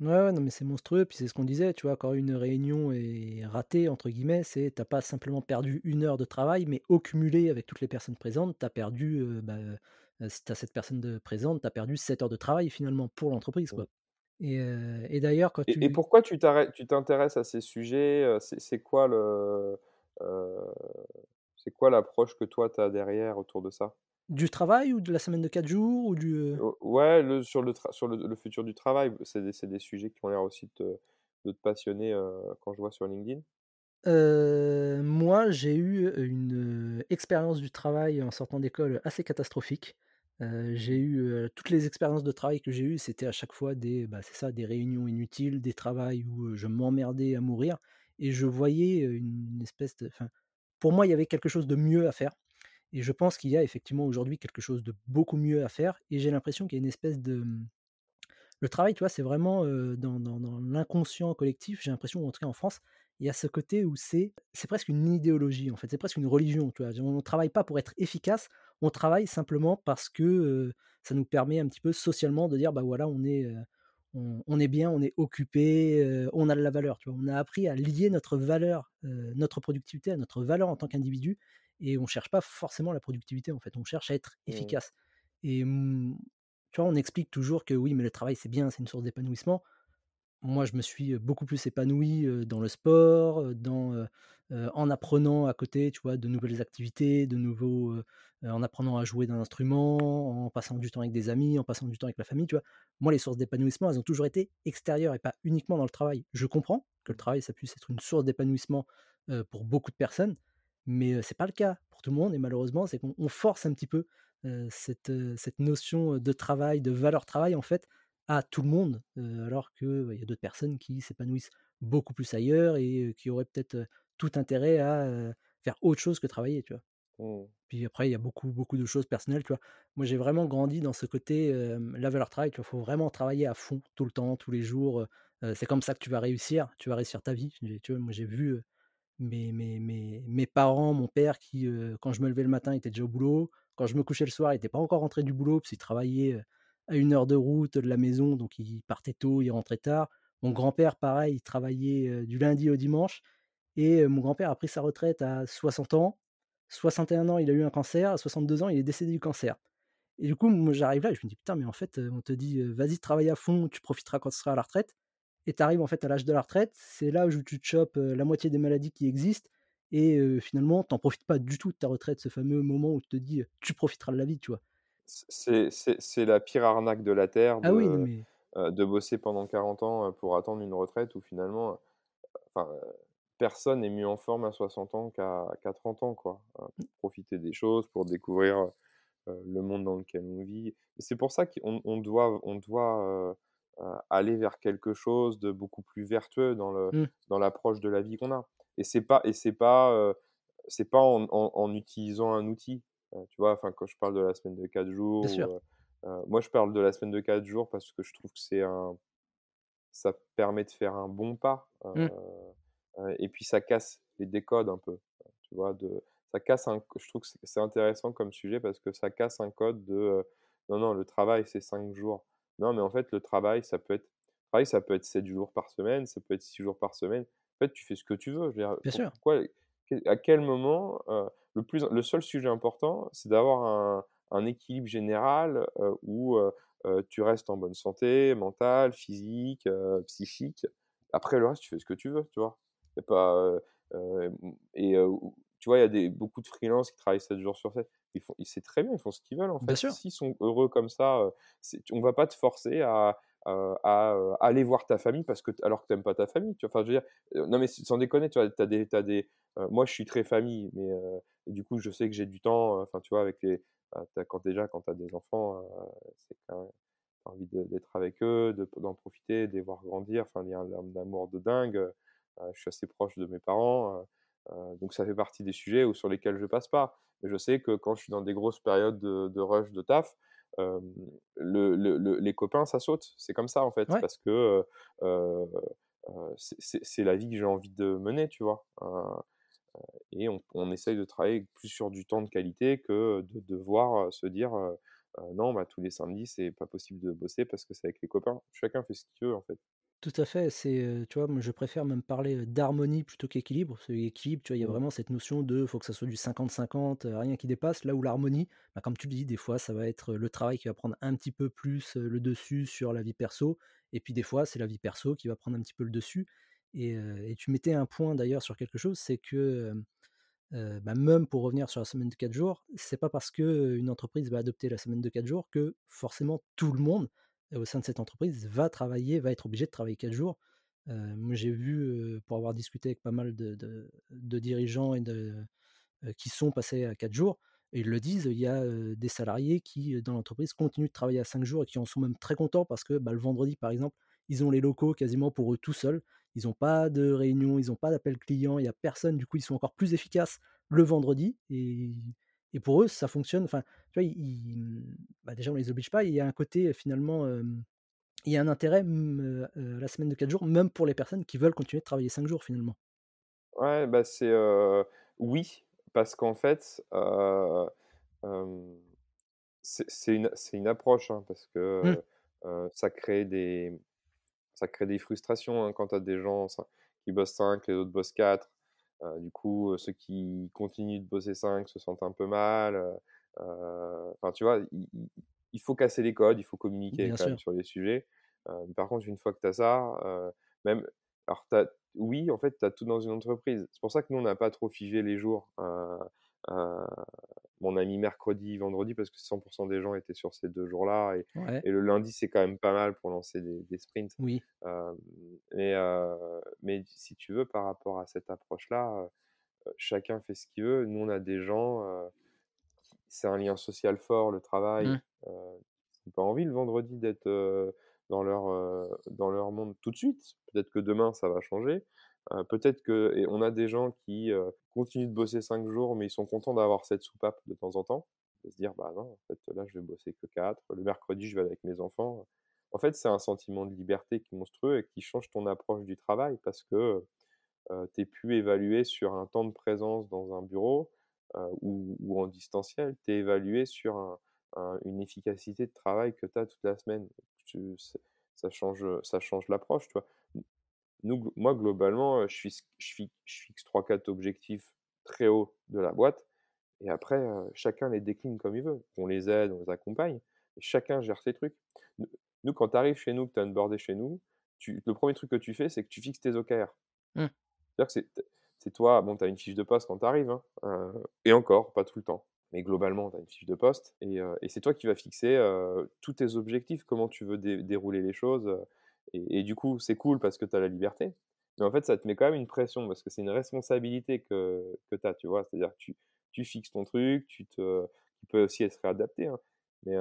Ouais, non, mais c'est monstrueux. Puis c'est ce qu'on disait, tu vois, quand une réunion est ratée, entre guillemets, c'est t'as pas simplement perdu une heure de travail, mais au cumulé avec toutes les personnes présentes, t'as perdu, bah, si t'as cette personne de présente, t'as perdu 7 heures de travail finalement pour l'entreprise, quoi. Et, et d'ailleurs, quand tu. Et, pourquoi tu t'intéresses à ces sujets C'est quoi le. C'est quoi l'approche que toi tu as derrière autour de ça? Du travail ou de la semaine de 4 jours ou du... Ouais, le, sur, le, sur le, futur du travail, c'est des, des, sujets qui ont l'air aussi de te, passionner quand je vois sur LinkedIn? moi, j'ai eu une expérience du travail en sortant d'école assez catastrophique. j'ai eu toutes les expériences de travail que j'ai eues, c'était à chaque fois des, bah, c'est ça, des réunions inutiles, des travails où je m'emmerdais à mourir, et je voyais une espèce de, enfin, pour moi, il y avait quelque chose de mieux à faire. Et je pense qu'il y a effectivement aujourd'hui quelque chose de beaucoup mieux à faire. Et j'ai l'impression qu'il y a une espèce de. Mmh, le travail, tu vois, c'est vraiment dans, l'inconscient collectif. J'ai l'impression, en tout cas en France, il y a ce côté où c'est, c'est presque une idéologie, en fait. C'est presque une religion, tu vois. On ne travaille pas pour être efficace, on travaille simplement parce que ça nous permet un petit peu socialement de dire, bah voilà, on est, on, est bien, on est occupé, on a de la valeur, tu vois. On a appris à lier notre valeur, notre productivité à notre valeur en tant qu'individu et on cherche pas forcément la productivité en fait, on cherche à être mmh. efficace. Et mmh, tu vois, on explique toujours que oui, mais le travail c'est bien, c'est une source d'épanouissement. Moi, je me suis beaucoup plus épanoui dans le sport, dans, en apprenant à côté, tu vois, de nouvelles activités, de nouveaux, en apprenant à jouer d'un instrument, en passant du temps avec des amis, en passant du temps avec la famille, tu vois. Moi, les sources d'épanouissement, elles ont toujours été extérieures et pas uniquement dans le travail. Je comprends que le travail, ça puisse être une source d'épanouissement pour beaucoup de personnes, mais c'est pas le cas pour tout le monde et malheureusement c'est qu'on force un petit peu cette, cette notion de travail, de valeur travail en fait à tout le monde alors qu'il y a d'autres personnes qui s'épanouissent beaucoup plus ailleurs et qui auraient peut-être tout intérêt à faire autre chose que travailler tu vois. Mmh. Puis après il y a beaucoup beaucoup de choses personnelles tu vois. Moi j'ai vraiment grandi dans ce côté la valeur travail, il faut vraiment travailler à fond tout le temps, tous les jours. c'est comme ça que tu vas réussir, tu vas réussir ta vie. Tu vois, moi j'ai vu mes, mes, mes, mes, parents, mon père qui, quand je me levais le matin, était déjà au boulot. Quand je me couchais le soir, il n'était pas encore rentré du boulot, parce travaillait à une heure de route de la maison, donc il partait tôt, il rentrait tard. Mon grand-père, pareil, il travaillait du lundi au dimanche. Et mon grand-père a pris sa retraite à 60 ans. 61 ans, il a eu un cancer. À 62 ans, il est décédé du cancer. Et du coup, moi, j'arrive là et je me dis, putain, mais en fait, on te dit, vas-y, travaille à fond, tu profiteras quand tu seras à la retraite et tu arrives en fait à l'âge de la retraite, c'est là où tu te chopes la moitié des maladies qui existent et finalement, tu n'en profites pas du tout de ta retraite, ce fameux moment où tu te dis tu profiteras de la vie, tu vois? C'est la pire arnaque de la Terre ah de, de bosser pendant 40 ans pour attendre une retraite où finalement, enfin, personne n'est mieux en forme à 60 ans qu'à 30 ans, quoi. Hein, pour profiter des choses, pour découvrir le monde dans lequel on vit. C'est pour ça qu'on on doit, on doit aller vers quelque chose de beaucoup plus vertueux dans mmh. dans l'approche de la vie qu'on a. Et c'est pas et c'est pas c'est pas en, en, utilisant un outil. tu vois, enfin quand je parle de la semaine de 4 jours, moi je parle de la semaine de 4 jours parce que je trouve que c'est un ça permet de faire un bon pas. Mmh. Et puis ça casse les décodes un peu. Tu vois, de ça casse un je trouve que c'est intéressant comme sujet parce que ça casse un code de non non le travail c'est 5 jours non, mais en fait, le travail, ça peut être, travail, ça peut être 7 jours par semaine, ça peut être 6 jours par semaine. En fait, tu fais ce que tu veux. Bien sûr. à quel moment, le, plus, le seul sujet important, c'est d'avoir un, un équilibre général où tu restes en bonne santé mentale, physique, psychique. Après, le reste, tu fais ce que tu veux, tu vois. Y pas, et tu vois, il y a des, beaucoup de freelances qui travaillent 7 jours sur 7. Ils font, c'est très bien, ils font ce qu'ils veulent en fait. S'ils sont heureux comme ça, on va pas te forcer à, à, aller voir ta famille parce que alors que tu n'aimes pas ta famille. Tu vois, enfin, je veux dire, non mais sans déconner, tu vois, as des, as des, moi je suis très famille, mais du coup je sais que j'ai du temps. Enfin, tu vois, avec les, bah, quand déjà quand tu as des enfants, c'est quand même envie d'être avec eux, d'en profiter, de les voir grandir. Enfin, il y a un, amour de dingue. Je suis assez proche de mes parents. donc ça fait partie des sujets où, sur lesquels je passe pas. Mais je sais que quand je suis dans des grosses périodes de, de rush, de taf, le, le, les copains, ça saute. C'est comme ça, en fait. Parce que c'est la vie que j'ai envie de mener, tu vois. et on, on, essaye de travailler plus sur du temps de qualité que de devoir se dire non, bah, tous les samedis, c'est pas possible de bosser parce que c'est avec les copains. Chacun fait ce qu'il veut, en fait. Tout à fait, c'est, tu vois, moi je préfère même parler d'harmonie plutôt qu'équilibre. C'est équilibre, tu vois, il y a mmh. vraiment cette notion de faut que ça soit du 50-50, rien qui dépasse. Là où l'harmonie, bah, comme tu le dis, des fois ça va être le travail qui va prendre un petit peu plus le dessus sur la vie perso, et puis des fois c'est la vie perso qui va prendre un petit peu le dessus. Et, et tu mettais un point d'ailleurs sur quelque chose, c'est que bah, même pour revenir sur la semaine de 4 jours, c'est pas parce qu'une entreprise va adopter la semaine de 4 jours que forcément tout le monde au sein de cette entreprise va travailler, va être obligé de travailler 4 jours. moi, j'ai vu, pour avoir discuté avec pas mal de, dirigeants qui sont passés à 4 jours, et ils le disent, il y a des salariés qui, dans l'entreprise, continuent de travailler à 5 jours et qui en sont même très contents parce que bah, le vendredi, par exemple, ils ont les locaux quasiment pour eux tout seuls. Ils n'ont pas de réunion, ils n'ont pas d'appel client, il n'y a personne. Du coup, ils sont encore plus efficaces le vendredi. Et pour eux, ça fonctionne. Enfin, tu vois, bah, déjà, on ne les oblige pas. Il y a un côté, finalement, il y a un intérêt, la semaine de 4 jours, même pour les personnes qui veulent continuer de travailler 5 jours, finalement. Ouais, bah c'est oui, parce qu'en fait, c'est une, une, approche, hein, parce que mmh. ça crée des, ça crée des frustrations hein, quand tu as des gens qui bossent 5, les autres bossent 4. Euh, du coup, ceux qui continuent de bosser 5 se sentent un peu mal. Euh, enfin, tu vois, il, faut casser les codes, il faut communiquer quand même sur les sujets. Euh, par contre, une fois que tu as ça, même. Alors, oui, en fait, tu as tout dans une entreprise. C'est pour ça que nous, on n'a pas trop figé les jours on a mis mercredi, vendredi parce que 100% des gens étaient sur ces deux jours-là. Et, le lundi, c'est quand même pas mal pour lancer des, sprints. Oui. mais, mais si tu veux, par rapport à cette approche-là, chacun fait ce qu'il veut. Nous, on a des gens, c'est un lien social fort, le travail. Mmh. ils n'ont pas envie le vendredi d'être dans, leur, dans leur monde tout de suite. Peut-être que demain, ça va changer. Peut-être que on a des gens qui continuent de bosser 5 jours, mais ils sont contents d'avoir cette soupape de temps en temps. De se dire, bah non, en fait, là, je vais bosser que 4. Le mercredi, je vais avec mes enfants. En fait, c'est un sentiment de liberté qui est monstrueux et qui change ton approche du travail parce que tu es plus évalué sur un temps de présence dans un bureau ou, en distanciel. Tu es évalué sur une efficacité de travail que tu as toute la semaine. ça change, ça change l'approche. Tu vois nous, moi, globalement, je, je, fixe 3-4 objectifs très hauts de la boîte. Et après, chacun les décline comme il veut. On les aide, on les accompagne. Et chacun gère ses trucs. Nous, quand tu arrives chez nous, que tu as bordé chez nous, tu, le premier truc que tu fais, c'est que tu fixes tes OKR. Mmh. C'est-à-dire que c'est toi, bon, tu as une fiche de poste quand tu arrives, hein, et encore, pas tout le temps. Mais globalement, tu as une fiche de poste, et, c'est toi qui vas fixer tous tes objectifs, comment tu veux dérouler les choses. Et, du coup, c'est cool parce que tu as la liberté. Mais en fait, ça te met quand même une pression parce que c'est une responsabilité que, que tu as, tu vois? C'est-à-dire que tu, tu, fixes ton truc, tu te, qui peut aussi être réadapté. Hein. Mais,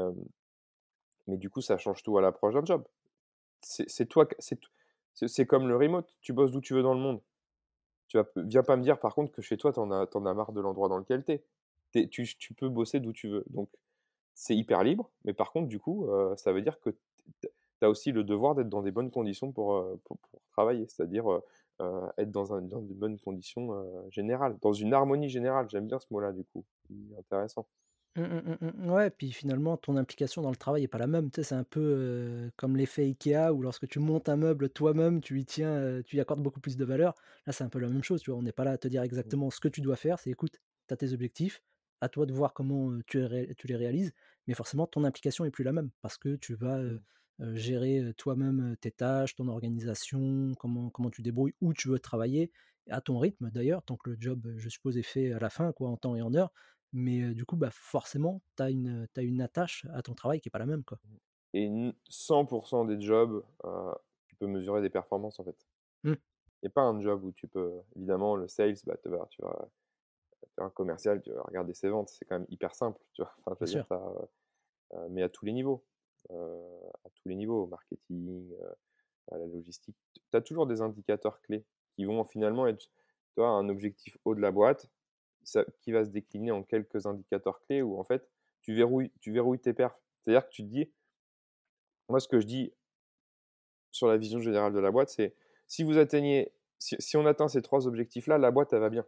mais du coup, ça change tout à l'approche d'un job. C'est toi, c'est comme le remote. Tu bosses d'où tu veux dans le monde. Tu vas, viens pas me dire par contre que chez toi, tu en, as, as marre de l'endroit dans lequel tu es. Tu, tu, peux bosser d'où tu veux. Donc, c'est hyper libre. Mais par contre, du coup, ça veut dire que tu as aussi le devoir d'être dans des bonnes conditions pour, pour, travailler, c'est-à-dire être dans, un, dans, de bonnes conditions générales, dans une harmonie générale. J'aime bien ce mot-là, du coup. Intéressant. Mmh, mmh, mmh, ouais, puis finalement, ton implication dans le travail n'est pas la même. Tu sais, c'est un peu comme l'effet Ikea où lorsque tu montes un meuble toi-même, tu y tiens, tu y accordes beaucoup plus de valeur. Là, c'est un peu la même chose. Tu vois, on n'est pas là à te dire exactement ce que tu dois faire. C'est écoute, tu as tes objectifs, à toi de voir comment, tu les tu les réalises, mais forcément ton implication est plus la même parce que tu vas. Gérer, toi-même, tes tâches, ton organisation, comment comment tu débrouilles, où tu veux travailler, à ton rythme d'ailleurs, tant que le job, je suppose, est fait à la fin quoi, en temps et en heure. Mais, du coup, bah, forcément, tu as une, une attache à ton travail qui est pas la même, quoi. Et n 100 des jobs, tu peux mesurer des performances, en fait. Mmh. Il y a pas un job où tu peux évidemment le sales, bah, tu vas tu vas tu un commercial, tu vas regarder ses ventes, c'est quand même hyper simple, tu vois? <laughs> Enfin, Bien dire, mais à tous les niveaux, à tous les niveaux, au marketing, heu, à la logistique. Tu as toujours des indicateurs clés qui vont finalement être, tu vois, un objectif haut de la boîte, qui va se décliner en quelques indicateurs clés où en fait, tu verrouilles tu verrouilles tes perfs. C'est-à-dire que tu te dis moi ce que je dis sur la vision générale de la boîte, c'est si vous atteignez si si on atteint ces 3 objectifs-là, la boîte, elle va bien.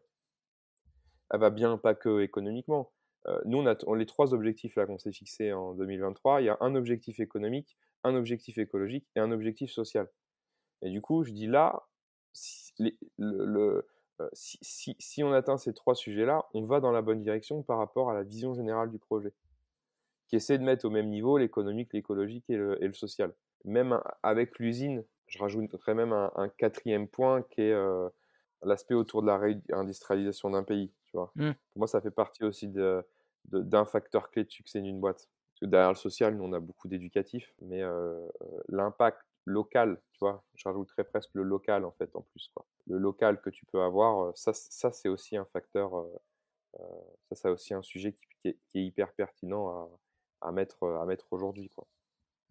Elle va bien, pas que économiquement. Heu, nous, on a les 3 objectifs là qu'on s'est fixés en 2023, il y a un objectif économique, un objectif écologique et un objectif social. Et du coup, je dis là, heu, si on atteint ces 3 sujets-là, on va dans la bonne direction par rapport à la vision générale du projet, qui essaie de mettre au même niveau l'économique, l'écologique et le social. Même avec l'usine, je rajouterais même un 4 point qui est, heu, l'aspect autour de la réindustrialisation d'un pays, tu vois? Mmh. Pour moi, ça fait partie aussi de de d'un facteur clé de succès d'une boîte. Parce que derrière le social, nous, on a beaucoup d'éducatif, mais l'impact local, tu vois? Je rajouterais presque le local, en fait, en plus, quoi. Le local que tu peux avoir, ça ça, c'est aussi un facteur, heu, ça, c'est aussi un sujet qui qui est qui est hyper pertinent à à mettre, à mettre aujourd'hui, quoi.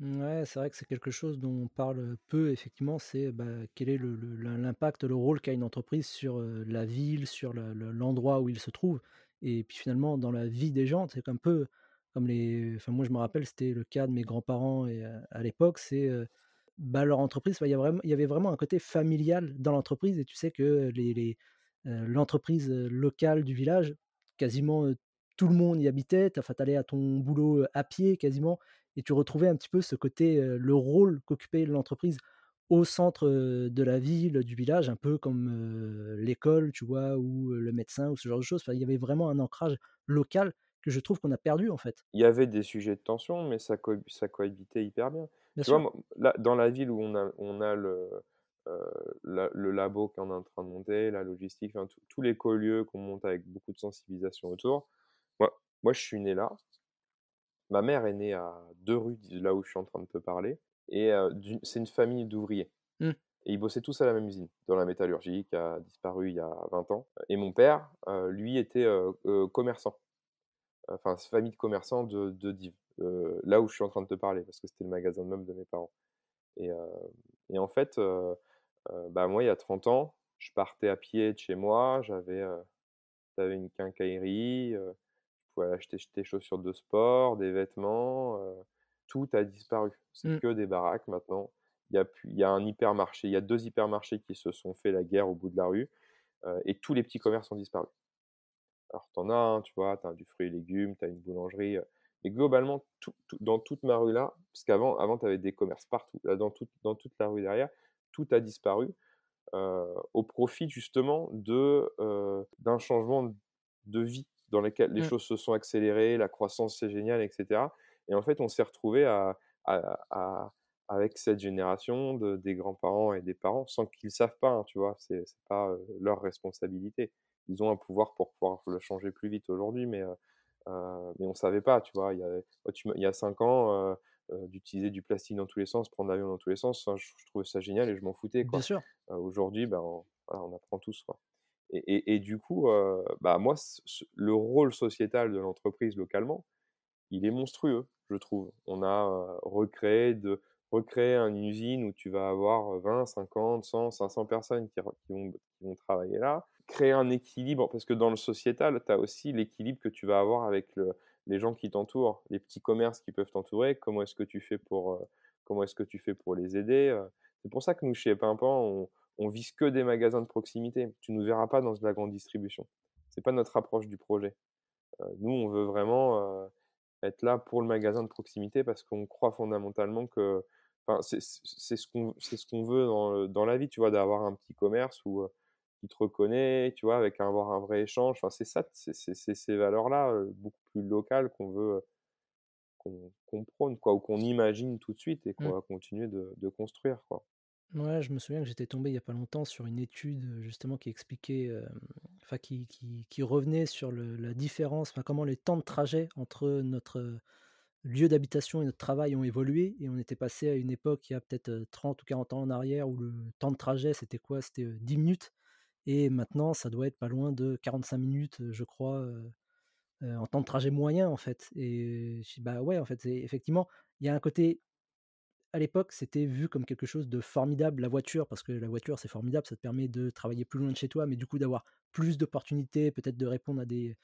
Ouais, c'est vrai que c'est quelque chose dont on parle peu effectivement, c'est, bah, quel est l'impact, le rôle qu'a une entreprise sur, la ville, sur le le l'endroit où il se trouve et puis finalement dans la vie des gens. C'est un peu comme les enfin moi je me rappelle, c'était le cas de mes grands-parents et à l'époque, c'est, bah, leur entreprise, bah, il y il y avait vraiment un côté familial dans l'entreprise et tu sais que les les, l'entreprise, locale du village, quasiment, tout le monde y habitait. Tu allais à ton boulot, à pied quasiment et tu retrouvais un petit peu ce côté, le rôle qu'occupait l'entreprise au centre, de la ville, du village, un peu comme, l'école, tu vois? Ou, le médecin ou ce genre de choses. Enfin, il y avait vraiment un ancrage local que je trouve qu'on a perdu, en fait. Il y avait des sujets de tension, mais ça co ça cohabitait hyper bien. Bien Tu vois, sûr. là, dans la ville où on a on a le, la le labo qui est en train de monter, la logistique, enfin tous tous l'écolieu qu'on monte avec beaucoup de sensibilisation autour. Moi moi, je suis né là. Ma mère est née à 2 rues de là où je suis en train de te parler et c'est une famille d'ouvriers Mmh. et ils bossaient tous à la même usine, dans la métallurgie qui a disparu il y a 20 ans et mon père, lui était, commerçant. Enfin, famille de commerçants de de heu, là où je suis en train de te parler parce que c'était le magasin de meubles de mes parents et et en fait, bah, moi, il y a 30 ans, je partais à pied de chez moi, j'avais, une quincaillerie, pouvais acheter des chaussures de sport, des vêtements, tout a disparu. C'est Mmh. que des baraques maintenant. Il y a il y a un hypermarché, il y a 2 hypermarchés qui se sont fait la guerre au bout de la rue, et tous les petits commerces ont disparu. Alors tu en as un, tu vois, tu as du fruits et légumes, tu as une boulangerie, mais globalement tout tout dans toute ma rue là, parce qu'avant avant tu avais des commerces partout, là dans toute dans toute la rue derrière, tout a disparu, au profit justement de, d'un changement de vie dans lequel les Mmh. choses se sont accélérées, la croissance c'est génial et cetera et en fait on s'est retrouvé à à à avec cette génération de des grands-parents et des parents sans qu'ils savent pas, hein, tu vois? C'est pas, leur responsabilité ils ont un pouvoir pour pouvoir le changer plus vite aujourd'hui, mais, heu heu, mais on savait pas, tu vois? Il y a tu il y a 5 ans, d'utiliser du plastique dans tous les sens, prendre l'avion dans tous les sens, enfin, je je trouvais ça génial et je m'en foutais, Bien quoi. sûr. Heu, aujourd'hui, ben, on voilà, on apprend tous, quoi et du coup, heu, bah, moi, le rôle sociétal de l'entreprise localement, il est monstrueux, je trouve. On a, heu, recréé de une usine où tu vas avoir, 20-50-100-500 personnes qui re qui vont qui vont travailler là. Créer un équilibre parce que dans le sociétal, tu as aussi l'équilibre que tu vas avoir avec le les gens qui t'entourent, les petits commerces qui peuvent t'entourer. Comment est-ce que tu fais pour, comment est-ce que tu fais pour les aider? C'est pour ça que nous, chez Pimpan, on on vise que des magasins de proximité. Tu nous verras pas dans de la grande distribution. C'est pas notre approche du projet. Heu, nous, on veut vraiment, heu, être là pour le magasin de proximité parce qu'on croit fondamentalement que c'est ce qu'on ce qu'on veut dans, dans la vie, tu vois? D'avoir un petit commerce où, heu qui te reconnaît, tu vois? Avec avoir un vrai échange. Enfin, c'est ça, c'est ces valeurs-là, heu, beaucoup plus locales qu'on veut, qu'on qu'on prône, quoi, ou qu'on imagine tout de suite et qu'on Mmh. va continuer de de construire, quoi. Ouais, je me souviens que j'étais tombé il y a pas longtemps sur une étude, justement qui expliquait, hem, enfin qui qui revenait sur le la différence, enfin comment les temps de trajet entre notre, lieu d'habitation et notre travail ont évolué et on était passé à une époque il y a peut-être, heu, 30 ou 40 ans en arrière où le temps de trajet c'était quoi? C'était, heu, 10 minutes et maintenant ça doit être pas loin de 45 minutes, je crois, en temps de trajet moyen en fait et «Bah ouais, en fait, effectivement, il y a un côté à l'époque, c'était vu comme quelque chose de formidable, la voiture, parce que la voiture, c'est formidable, ça te permet de travailler plus loin de chez toi, mais du coup d'avoir plus d'opportunités, peut-être de répondre à des,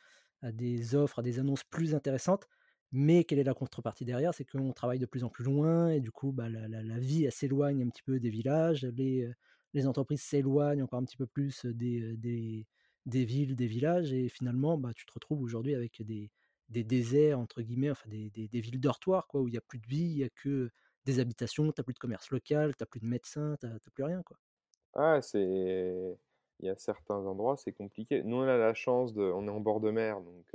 à des offres, à des annonces plus intéressantes. Mais quelle est la contrepartie derrière? C'est qu'on travaille de plus en plus loin et du coup, bah, la, la- vie, s'éloigne un petit peu des villages, les, euh, les entreprises s'éloignent encore un petit peu plus des, euh, des, des villes, des villages, et finalement, bah, tu te retrouves aujourd'hui avec des, des déserts, entre guillemets, enfin des, des, des villes dortoirs, quoi, où il n'y a plus de vie, il n'y a que des habitations, tu as plus de commerce local, tu as plus de médecins, tu as plus rien, quoi. Ah, c'est il y a certains endroits, c'est compliqué. Nous, on a la chance de on est en bord de mer, donc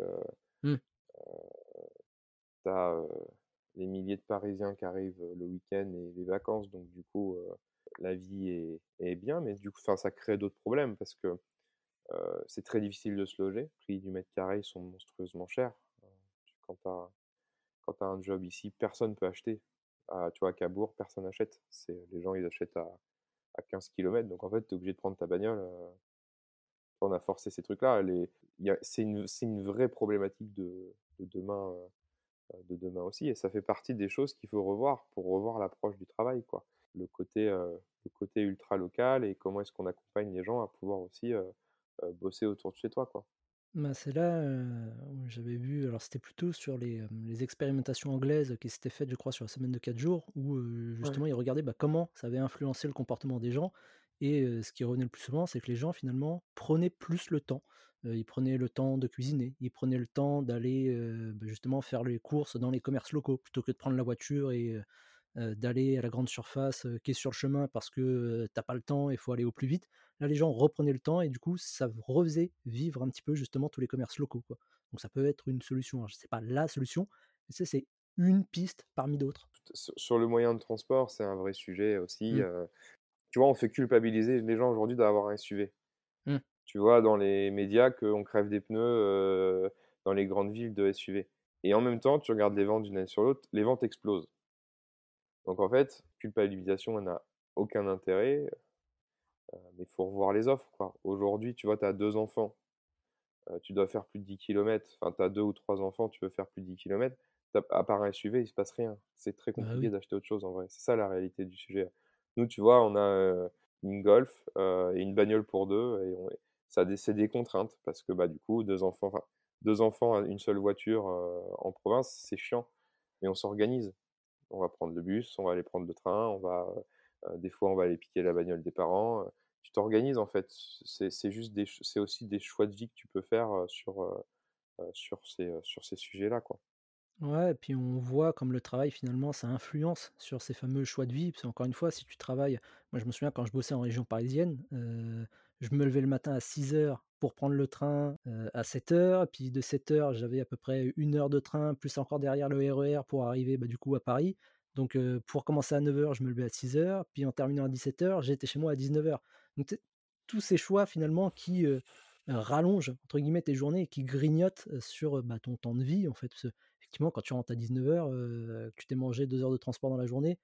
tu as, les milliers de Parisiens qui arrivent, le week-end et les vacances, donc du coup, la vie est est bien, mais du coup, ça crée d'autres problèmes parce que, c'est très difficile de se loger. Les prix du mètre carré sont monstrueusement chers. Quand tu as quand as un job ici, personne peut acheter. Tu vois, à Cabourg, personne achète. C'est les gens, ils achètent à à 15 kilomètres, donc en fait, tu es obligé de prendre ta bagnole, heu, on a forcé ces trucs-là. C'est une une vraie problématique de de demain, heu, de demain aussi et ça fait partie des choses qu'il faut revoir pour revoir l'approche du travail, quoi. Le côté, heu, le côté ultra local et comment est-ce qu'on accompagne les gens à pouvoir aussi, bosser autour de chez toi, quoi. Bah, c'est là, heu, où j'avais vu alors c'était plutôt sur les, hem, les expérimentations anglaises qui s'étaient faites, je crois, sur la semaine de 4 jours où, heu, Ouais. justement ils regardaient, bah, comment ça avait influencé le comportement des gens et heu, ce qui revenait le plus souvent, c'est que les gens finalement prenaient plus le temps. Heu, ils prenaient le temps de cuisiner, ils prenaient le temps d'aller, heu, bah, justement faire les courses dans les commerces locaux plutôt que de prendre la voiture et heu d'aller à la grande surface, qui est sur le chemin parce que, tu pas le temps et il faut aller au plus vite. Là, les gens reprenaient le temps et du coup, ça refaisait vivre un petit peu justement tous les commerces locaux, quoi. Donc ça peut être une solution. Je sais pas la solution, mais ça, c'est une piste parmi d'autres. Sur le moyen de transport, c'est un vrai sujet aussi, Mmh, tu vois, on fait culpabiliser les gens aujourd'hui d'avoir un SUV. mmh. Tu vois dans les médias qu'on crève des pneus, dans les grandes villes de SUV et en même temps, tu regardes les ventes d'une année sur l'autre, les ventes explosent. Donc en fait, culpabilisation, elle n'a aucun intérêt, mais il faut revoir les offres. Aujourd'hui, tu vois, tu as 2 enfants, tu dois faire plus de 10 kilomètres, enfin, tu as 2 ou 3 enfants, tu veux faire plus de 10 kilomètres, tu à part un SUV, il se passe rien. C'est très Bah compliqué oui. d'acheter autre chose en vrai. C'est ça la réalité du sujet. Nous, tu vois, on a, une Golf, et une bagnole pour 2 et on ça c'est des contraintes parce que, bah, du coup, 2 enfants, 2 enfants, une seule voiture, en province, c'est chiant, mais on s'organise. On va prendre le bus, on va aller prendre le train, on va, des fois, on va aller piquer la bagnole des parents, tu t'organises, en fait. C'est juste c'est aussi des choix de vie que tu peux faire, sur, sur ces, sur ces sujets-là, quoi. Ouais, et puis on voit comme le travail finalement ça influence sur ces fameux choix de vie. Parce qu'encore une fois, si tu travailles, moi je me souviens quand je bossais en région parisienne, je me levais le matin à six heures pour prendre le train, à sept heures. puis de sept heures, j'avais à peu près une heure de train, plus encore derrière le RER pour arriver, bah, du coup à Paris. Donc pour commencer à neuf heures, je me levais à six heures. puis en terminant à dix-sept heures, j'étais chez moi à dix-neuf heures. Donc tous ces choix finalement qui, «rallongent» entre guillemets tes journées et qui grignotent, sur, bah, ton temps de vie en fait. Effectivement, quand tu rentres à 19:00, heu, que tu t'es mangé 2 heures de transport dans la journée,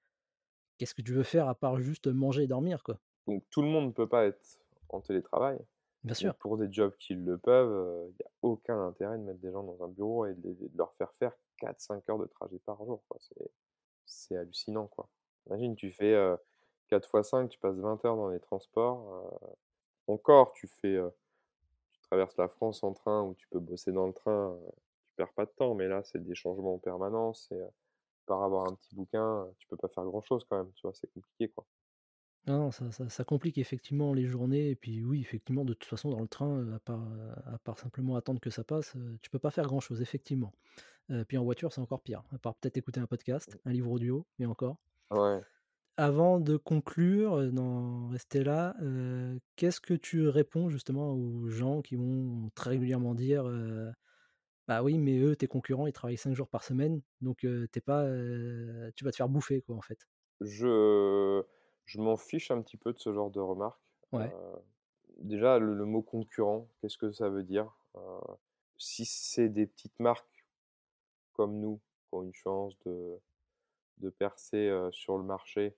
qu'est-ce que tu veux faire à part juste manger et dormir, quoi? Donc tout le monde ne peut pas être en télétravail, Bien sûr. pour des jobs qui le peuvent, il y a aucun intérêt de mettre des gens dans un bureau et de les de leur faire faire quatre cinq heures de trajet par jour. C'est hallucinant, quoi. Imagine, tu fais, heu, 4 fois 5, tu passes 20 heures dans les transports, encore tu fais, Tu traverses la France en train où tu peux bosser dans le train, tu perds pas de temps, mais là, c'est des changements en permanence et par avoir un petit bouquin, tu peux pas faire grand-chose quand même, tu vois? C'est compliqué, quoi. Non, ça ça ça complique effectivement les journées et puis oui, effectivement, de toute façon, dans le train, à part, heu, à part simplement attendre que ça passe, tu peux pas faire grand-chose, effectivement. Puis en voiture, c'est encore pire, à part peut-être écouter un podcast, un livre audio et encore. Ouais. avant de conclure, d'en rester là, qu'est-ce que tu réponds justement aux gens qui vont très régulièrement dire, «Bah oui, mais eux, tes concurrents, ils travaillent 5 jours par semaine, donc tu pas, tu vas te faire bouffer quoi, en fait». Je je m'en fiche un petit peu de ce genre de remarques. Ouais. déjà le le mot concurrent, qu'est-ce que ça veut dire? Si c'est des petites marques comme nous, qui ont une chance de de percer, sur le marché,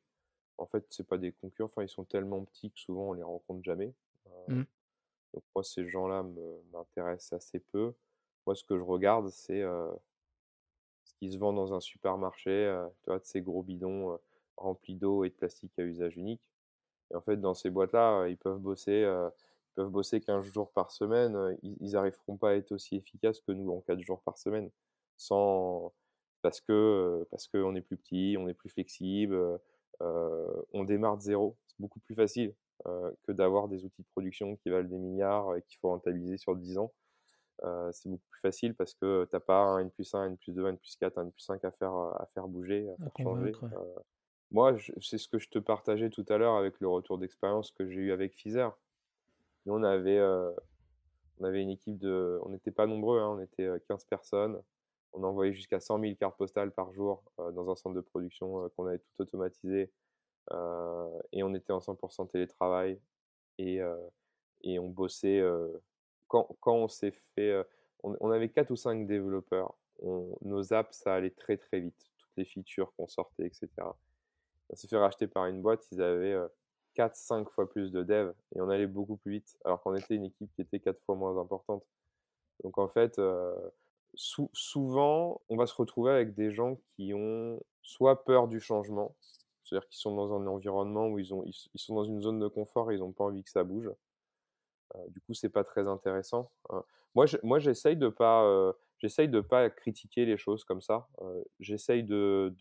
en fait, c'est pas des concurrents, enfin, ils sont tellement petits que souvent on les rencontre jamais. Mmh. donc moi ces gens-là m'intéressent assez peu. Moi ce que je regarde c'est, ce qui se vend dans un supermarché, tu vois, de ces gros bidons, remplis d'eau et de plastique à usage unique. Et en fait, dans ces boîtes-là, ils peuvent bosser, ils peuvent bosser 15 jours par semaine, ils ils arriveront pas à être aussi efficaces que nous en 4 jours par semaine. Sans parce que, parce qu'on est plus petit, on est plus flexible, on démarre de zéro. C'est beaucoup plus facile, que d'avoir des outils de production qui valent des milliards et qu'il faut rentabiliser sur 10 ans. C'est beaucoup plus facile parce que tu as pas un N+1, N+2, N+4, N+5 à faire, à faire bouger, à faire changer, ouais. Moi, c'est ce que je te partageais tout à l'heure avec le retour d'expérience que j'ai eu avec Fizer. Nous, on avait, heu, on avait une équipe de on n'était pas nombreux, hein, on était, heu, 15 personnes. On envoyait jusqu'à 100 000 cartes postales par jour, heu, dans un centre de production, qu'on avait tout automatisé, et on était en 100 télétravail et et on bossait, quand quand on s'est fait, on avait 4 ou 5 développeurs. Nos apps, ça allait très, très vite, toutes les features qu'on sortait et cetera. On s'est fait racheter par une boîte, ils avaient, heu, 4-5 fois plus de devs et on allait beaucoup plus vite, alors qu'on était une équipe qui était 4 fois moins importante. Donc en fait, souvent, on va se retrouver avec des gens qui ont soit peur du changement, c'est-à-dire qu'ils sont dans un environnement où ils sont dans une zone de confort et ils ont pas envie que ça bouge. Du coup, c'est pas très intéressant, heu, moi je moi j'essaye de pas, j'essaye pas critiquer les choses comme ça, j'essaye de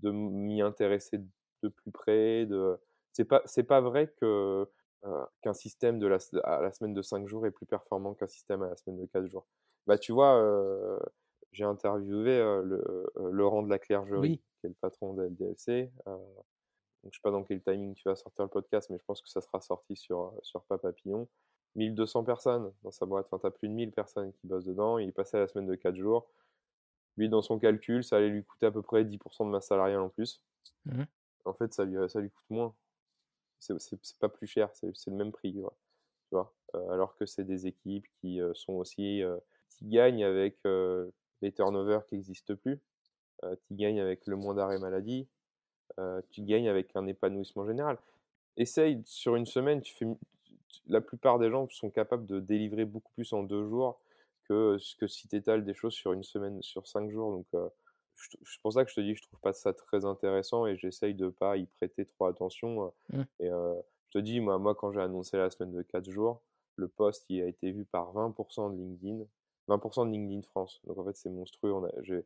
de m'y intéresser de plus près, de c'est pas c'est pas vrai que, qu'un système de la à la semaine de 5 jours est plus performant qu'un système à la semaine de 4 jours. Bah, tu vois, j'ai interviewé, le, Laurent de la Clergerie, Oui. qui est le patron de LDLC, donc je sais pas dans quel timing tu vas sortir le podcast, mais je pense que ça sera sorti sur, sur Papapillon. 1 200 personnes dans sa boîte, enfin, tu as plus de 1000 personnes qui bossent dedans, il est passé à la semaine de 4 jours. Lui, dans son calcul, ça allait lui coûter à peu près 10% de masse salariale en plus. Mmh mh. En fait, ça lui, ça lui coûte moins. C'est pas plus cher, c'est le même prix, ouais, tu vois? Heu, alors que c'est des équipes qui, heu, sont aussi, heu, qui gagnent avec, heu, les turnovers qui existent plus, qui gagnent avec le moins d'arrêts maladie, tu gagnes avec un épanouissement général. Essaye sur une semaine, tu fais tu tu la plupart des gens sont capables de délivrer beaucoup plus en 2 jours que si tu étales des choses sur une semaine, sur 5 jours donc c'est pour ça que je te dis que je trouve pas ça très intéressant et j'essaye de pas y prêter trop attention, Mmh. et je te dis, moi moi, quand j'ai annoncé la semaine de 4 jours, le post, il a été vu par 20% de LinkedIn, 20% de LinkedIn France, donc en fait, c'est monstrueux. On a j'ai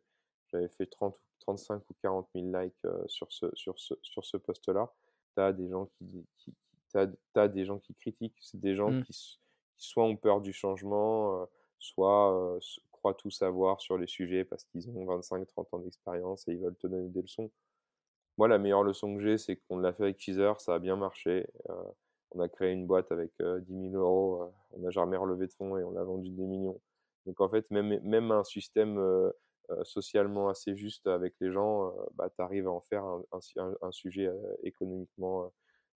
j'avais fait 30 ou 35 ou 40 000 likes, sur ce sur ce sur ce post-là. Tu as des gens qui qui as as des gens qui critiquent, c'est des gens Mmh. qui qui soit ont peur du changement, soit, croient tout savoir sur les sujets parce qu'ils ont 25-30 ans d'expérience et ils veulent te donner des leçons. Moi, la meilleure leçon que j'ai, c'est qu'on l'a fait avec Fizer, ça a bien marché, on a créé une boîte avec, heu, 10 000 €, heu, on n'a jamais relevé de fonds et on a vendu des millions. Donc en fait, même même un système, socialement assez juste avec les gens, bah, tu arrives à en faire un un su un un sujet, économiquement,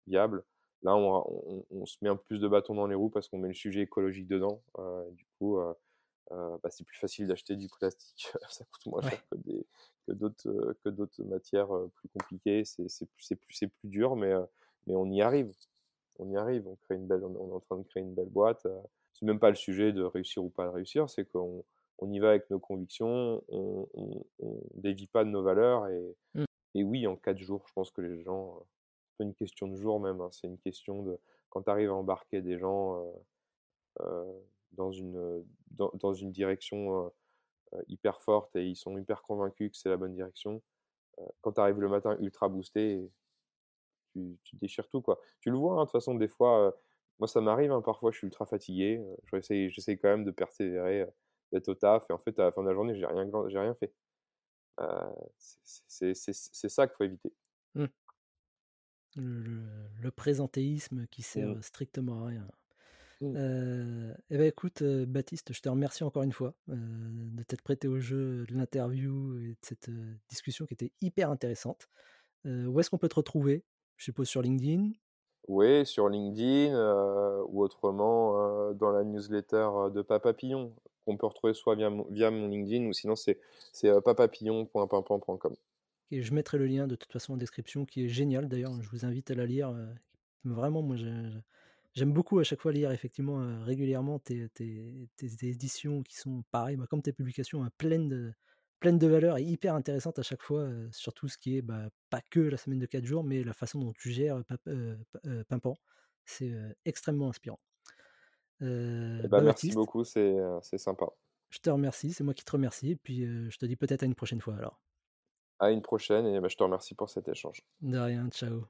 viable. Là, on on on se met un peu plus de bâtons dans les roues parce qu'on met le sujet écologique dedans, heu, du coup, heu heu, bah, c'est plus facile d'acheter du plastique, <laughs> ça coûte moins cher Ouais. que d'autres, que d'autres matières, plus compliquées. C'est c'est plus plus dur mais mais on y arrive. On y arrive, on crée une belle on est en train de créer une belle boîte, c'est même pas le sujet de réussir ou pas réussir, c'est qu'on on y va avec nos convictions, on on dévie pas de nos valeurs et Mmh. et oui, en 4 jours, je pense que les gens, une question de jours même, hein, c'est une question de quand tu arrives à embarquer des gens, heu heu, dans une, direction, hyper forte et ils sont hyper convaincus que c'est la bonne direction, quand tu arrives le matin ultra boosté, tu déchires tout, quoi. Tu le vois, hein, de toute façon, des fois, moi ça m'arrive, hein, parfois je suis ultra fatigué, j'essaye quand même de persévérer, d'être au taf et en fait, à la fin de la journée, j'ai rien rien fait. C'est ça qu'il faut éviter. Mmh. Le, présentéisme qui sert Mmh. strictement à rien. Mmh. Euh, eh ben écoute, Baptiste, je te remercie encore une fois de t'être prêté au jeu de l'interview et de cette discussion qui était hyper intéressante. où est-ce qu'on peut te retrouver? Je suppose sur LinkedIn? Oui, sur LinkedIn ou autrement dans la newsletter de Papapillon qu'on peut retrouver soit via mon, via mon LinkedIn ou sinon c'est papapillon.pimpan.com. Et je mettrai le lien de toute façon en description qui est génial d'ailleurs, je vous invite à la lire. vraiment, moi j'aime beaucoup à chaque fois lire effectivement régulièrement tes, tes, éditions qui sont pareilles, bah, comme tes publications, hein, pleines de, pleine de valeur et hyper intéressante à chaque fois, surtout ce qui est bah, pas que la semaine de 4 jours, mais la façon dont tu gères Pimpan. C'est extrêmement inspirant. Eh ben, merci beaucoup, c'est sympa. Je te remercie, c'est moi qui te remercie, et puis je te dis peut-être à une prochaine fois alors. À une prochaine, et bah, je te remercie pour cet échange. De rien, ciao.